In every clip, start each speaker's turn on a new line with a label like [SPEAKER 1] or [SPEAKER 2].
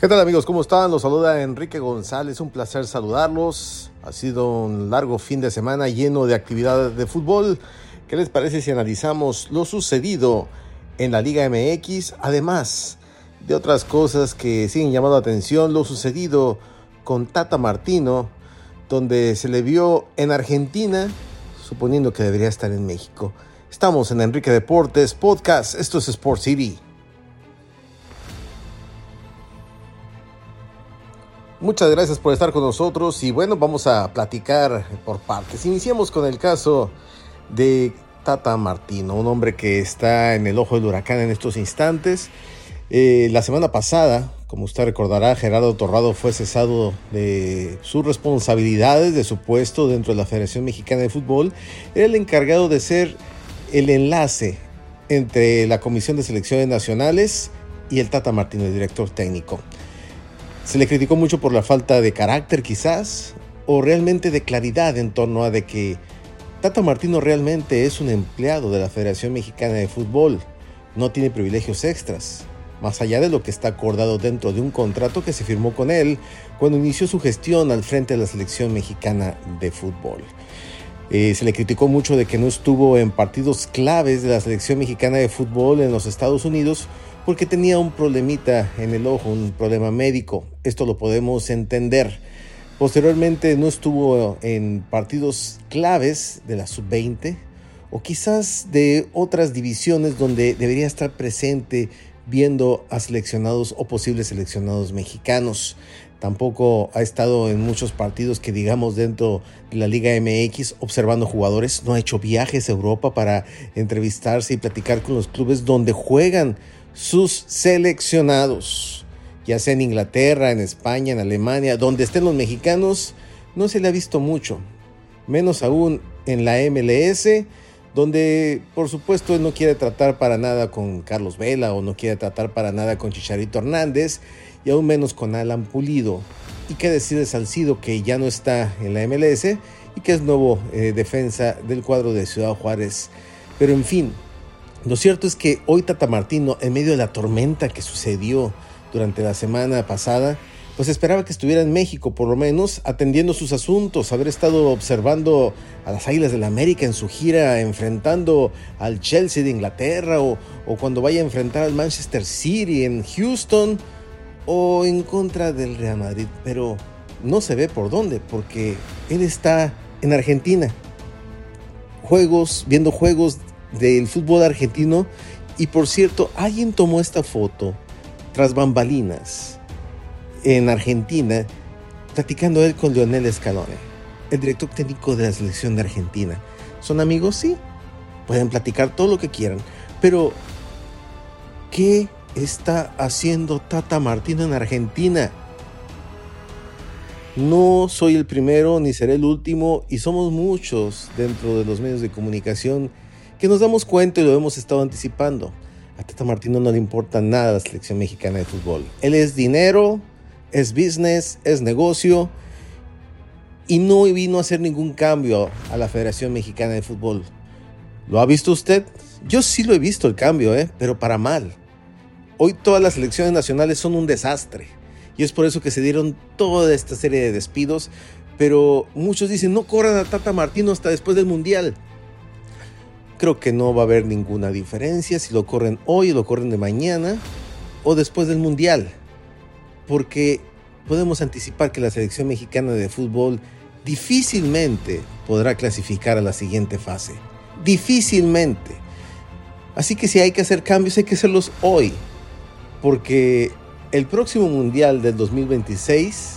[SPEAKER 1] ¿Qué tal amigos? ¿Cómo están? Los saluda Enrique González. Un placer saludarlos. Ha sido un largo fin de semana lleno de actividades de fútbol. ¿Qué les parece si analizamos lo sucedido en la Liga MX? Además de otras cosas que siguen llamando la atención, lo sucedido con Tata Martino, donde se le vio en Argentina, suponiendo que debería estar en México. Estamos en Enrique Deportes Podcast. Esto es Sport City. Muchas gracias por estar con nosotros y bueno, vamos a platicar por partes. Iniciamos con el caso de Tata Martino, un hombre que está en el ojo del huracán en estos instantes. Eh, la semana pasada, como usted recordará, Gerardo Torrado fue cesado de sus responsabilidades, de su puesto dentro de la Federación Mexicana de Fútbol. Era el encargado de ser el enlace entre la Comisión de Selecciones Nacionales y el Tata Martino, el director técnico. Se le criticó mucho por la falta de carácter quizás, o realmente de claridad en torno a de que Tata Martino realmente es un empleado de la Federación Mexicana de Fútbol, no tiene privilegios extras, más allá de lo que está acordado dentro de un contrato que se firmó con él cuando inició su gestión al frente de la selección mexicana de fútbol. Eh, se le criticó mucho de que no estuvo en partidos claves de la selección mexicana de fútbol en los Estados Unidos porque tenía un problemita en el ojo, un problema médico. Esto lo podemos entender. Posteriormente no estuvo en partidos claves de la sub-20 o quizás de otras divisiones donde debería estar presente viendo a seleccionados o posibles seleccionados mexicanos. Tampoco ha estado en muchos partidos que digamos dentro de la Liga MX observando jugadores. No ha hecho viajes a Europa para entrevistarse y platicar con los clubes donde juegan sus seleccionados, ya sea en Inglaterra, en España, en Alemania, donde estén los mexicanos, no se le ha visto mucho, menos aún en la MLS, donde por supuesto no quiere tratar para nada con Carlos Vela o no quiere tratar para nada con Chicharito Hernández y aún menos con Alan Pulido. Y qué decir de Salcido que ya no está en la MLS y que es nuevo eh, defensa del cuadro de Ciudad Juárez. Pero en fin, lo cierto es que hoy Tata Martino, en medio de la tormenta que sucedió durante la semana pasada, pues esperaba que estuviera en México, por lo menos atendiendo sus asuntos, haber estado observando a las Águilas del la América en su gira, enfrentando al Chelsea de Inglaterra, o, o cuando vaya a enfrentar al Manchester City en Houston, o en contra del Real Madrid. Pero no se ve por dónde, porque él está en Argentina. Juegos, viendo juegos del fútbol argentino. Y por cierto, alguien tomó esta foto tras bambalinas en Argentina, platicando él con Leonel Scaloni, el director técnico de la selección de Argentina. ¿Son amigos? Sí. Pueden platicar todo lo que quieran. Pero, ¿qué está haciendo Tata Martino en Argentina? No soy el primero ni seré el último y somos muchos dentro de los medios de comunicación que nos damos cuenta y lo hemos estado anticipando. A Tata Martino no le importa nada la selección mexicana de fútbol. Él es dinero, es business, es negocio y no vino a hacer ningún cambio a la Federación Mexicana de Fútbol. ¿Lo ha visto usted? Yo sí lo he visto el cambio, ¿eh? pero para mal. Hoy todas las selecciones nacionales son un desastre y es por eso que se dieron toda esta serie de despidos, pero muchos dicen no corran a Tata Martino hasta después del Mundial. Creo que no va a haber ninguna diferencia si lo corren hoy lo corren de mañana o después del Mundial. Porque podemos anticipar que la selección mexicana de fútbol difícilmente podrá clasificar a la siguiente fase. Difícilmente. Así que si hay que hacer cambios hay que hacerlos hoy. Porque el próximo Mundial del 2026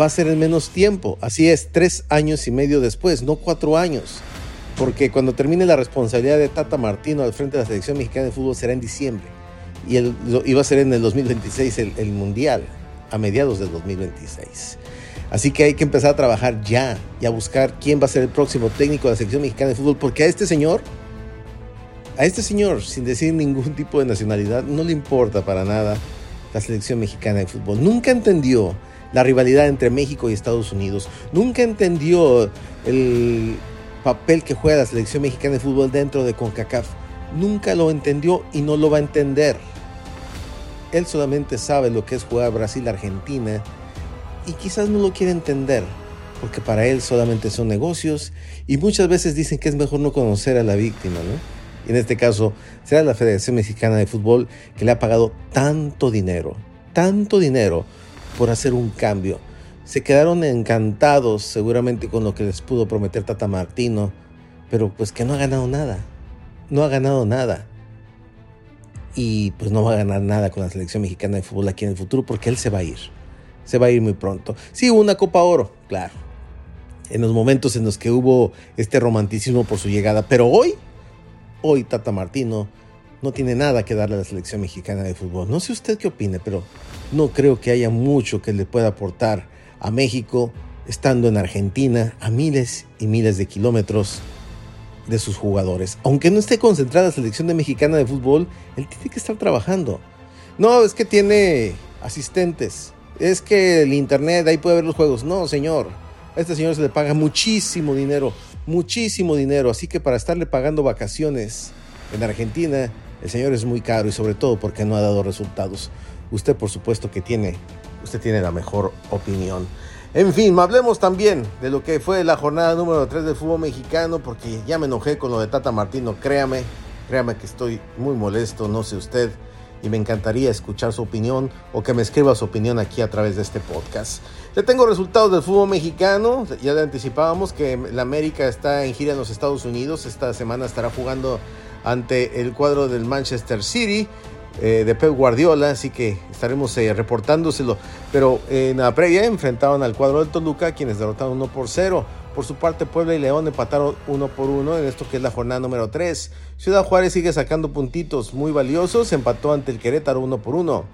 [SPEAKER 1] va a ser en menos tiempo. Así es, tres años y medio después, no cuatro años porque cuando termine la responsabilidad de Tata Martino al frente de la selección mexicana de fútbol será en diciembre y el, iba a ser en el 2026 el, el Mundial, a mediados del 2026. Así que hay que empezar a trabajar ya y a buscar quién va a ser el próximo técnico de la selección mexicana de fútbol, porque a este señor, a este señor, sin decir ningún tipo de nacionalidad, no le importa para nada la selección mexicana de fútbol. Nunca entendió la rivalidad entre México y Estados Unidos. Nunca entendió el, papel que juega la selección mexicana de fútbol dentro de CONCACAF. Nunca lo entendió y no lo va a entender. Él solamente sabe lo que es jugar Brasil-Argentina y quizás no lo quiere entender, porque para él solamente son negocios y muchas veces dicen que es mejor no conocer a la víctima, ¿no? Y en este caso será la Federación Mexicana de Fútbol que le ha pagado tanto dinero, tanto dinero por hacer un cambio. Se quedaron encantados seguramente con lo que les pudo prometer Tata Martino, pero pues que no ha ganado nada. No ha ganado nada. Y pues no va a ganar nada con la selección mexicana de fútbol aquí en el futuro porque él se va a ir. Se va a ir muy pronto. Sí, una Copa Oro, claro. En los momentos en los que hubo este romanticismo por su llegada. Pero hoy, hoy Tata Martino no tiene nada que darle a la selección mexicana de fútbol. No sé usted qué opine, pero no creo que haya mucho que le pueda aportar a México estando en Argentina a miles y miles de kilómetros de sus jugadores. Aunque no esté concentrada la selección de mexicana de fútbol, él tiene que estar trabajando. No, es que tiene asistentes. Es que el internet, ahí puede ver los juegos. No, señor. A este señor se le paga muchísimo dinero. Muchísimo dinero. Así que para estarle pagando vacaciones en Argentina, el señor es muy caro y sobre todo porque no ha dado resultados. Usted por supuesto que tiene, usted tiene la mejor opinión. En fin, hablemos también de lo que fue la jornada número 3 del fútbol mexicano, porque ya me enojé con lo de Tata Martino, créame, créame que estoy muy molesto, no sé usted, y me encantaría escuchar su opinión o que me escriba su opinión aquí a través de este podcast. Ya tengo resultados del fútbol mexicano, ya le anticipábamos que la América está en gira en los Estados Unidos, esta semana estará jugando ante el cuadro del Manchester City. Eh, de Pep Guardiola, así que estaremos eh, reportándoselo. Pero en la previa enfrentaban al cuadro del Toluca, quienes derrotaron 1 por 0. Por su parte, Puebla y León empataron 1 por 1 en esto que es la jornada número 3. Ciudad Juárez sigue sacando puntitos muy valiosos, empató ante el Querétaro 1 por 1.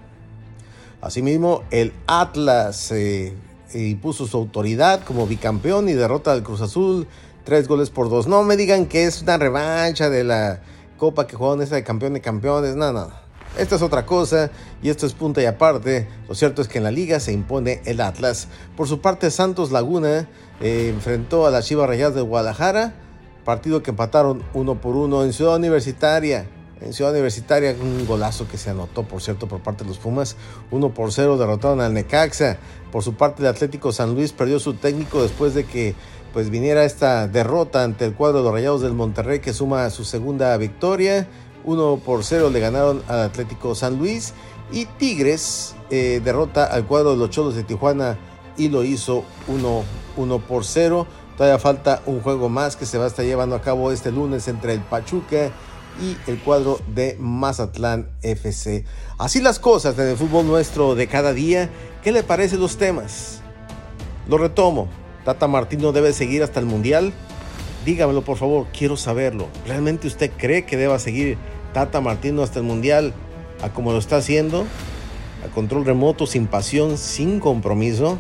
[SPEAKER 1] Asimismo, el Atlas eh, impuso su autoridad como bicampeón y derrota al Cruz Azul, tres goles por dos. No me digan que es una revancha de la copa que jugaron esa de campeón de campeones, no, no. Esta es otra cosa y esto es punta y aparte. Lo cierto es que en la liga se impone el Atlas. Por su parte, Santos Laguna eh, enfrentó a las Chivas Rayadas de Guadalajara, partido que empataron uno por uno en Ciudad Universitaria. En Ciudad Universitaria, un golazo que se anotó, por cierto, por parte de los Pumas. Uno por cero derrotaron al Necaxa. Por su parte, el Atlético San Luis perdió su técnico después de que pues viniera esta derrota ante el cuadro de los Rayados del Monterrey que suma su segunda victoria. 1 por 0 le ganaron al Atlético San Luis. Y Tigres eh, derrota al cuadro de los Cholos de Tijuana y lo hizo 1, 1 por 0. Todavía falta un juego más que se va a estar llevando a cabo este lunes entre el Pachuca y el cuadro de Mazatlán FC. Así las cosas en el fútbol nuestro de cada día. ¿Qué le parecen los temas? Lo retomo. Tata Martino debe seguir hasta el Mundial. Dígamelo por favor, quiero saberlo. ¿Realmente usted cree que deba seguir Tata Martino hasta el Mundial a como lo está haciendo, a control remoto, sin pasión, sin compromiso,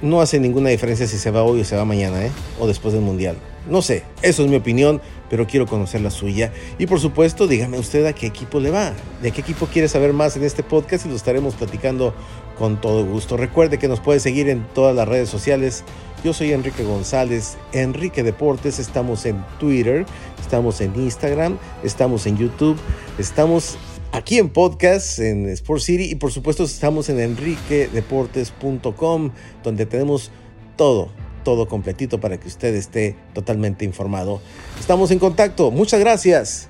[SPEAKER 1] no hace ninguna diferencia si se va hoy o se va mañana, ¿eh? o después del Mundial. No sé, eso es mi opinión, pero quiero conocer la suya. Y por supuesto, dígame usted a qué equipo le va, de qué equipo quiere saber más en este podcast y lo estaremos platicando con todo gusto. Recuerde que nos puede seguir en todas las redes sociales. Yo soy Enrique González, Enrique Deportes, estamos en Twitter, estamos en Instagram, estamos en YouTube, estamos aquí en podcast, en Sport City y por supuesto estamos en enriquedeportes.com donde tenemos todo, todo completito para que usted esté totalmente informado. Estamos en contacto, muchas gracias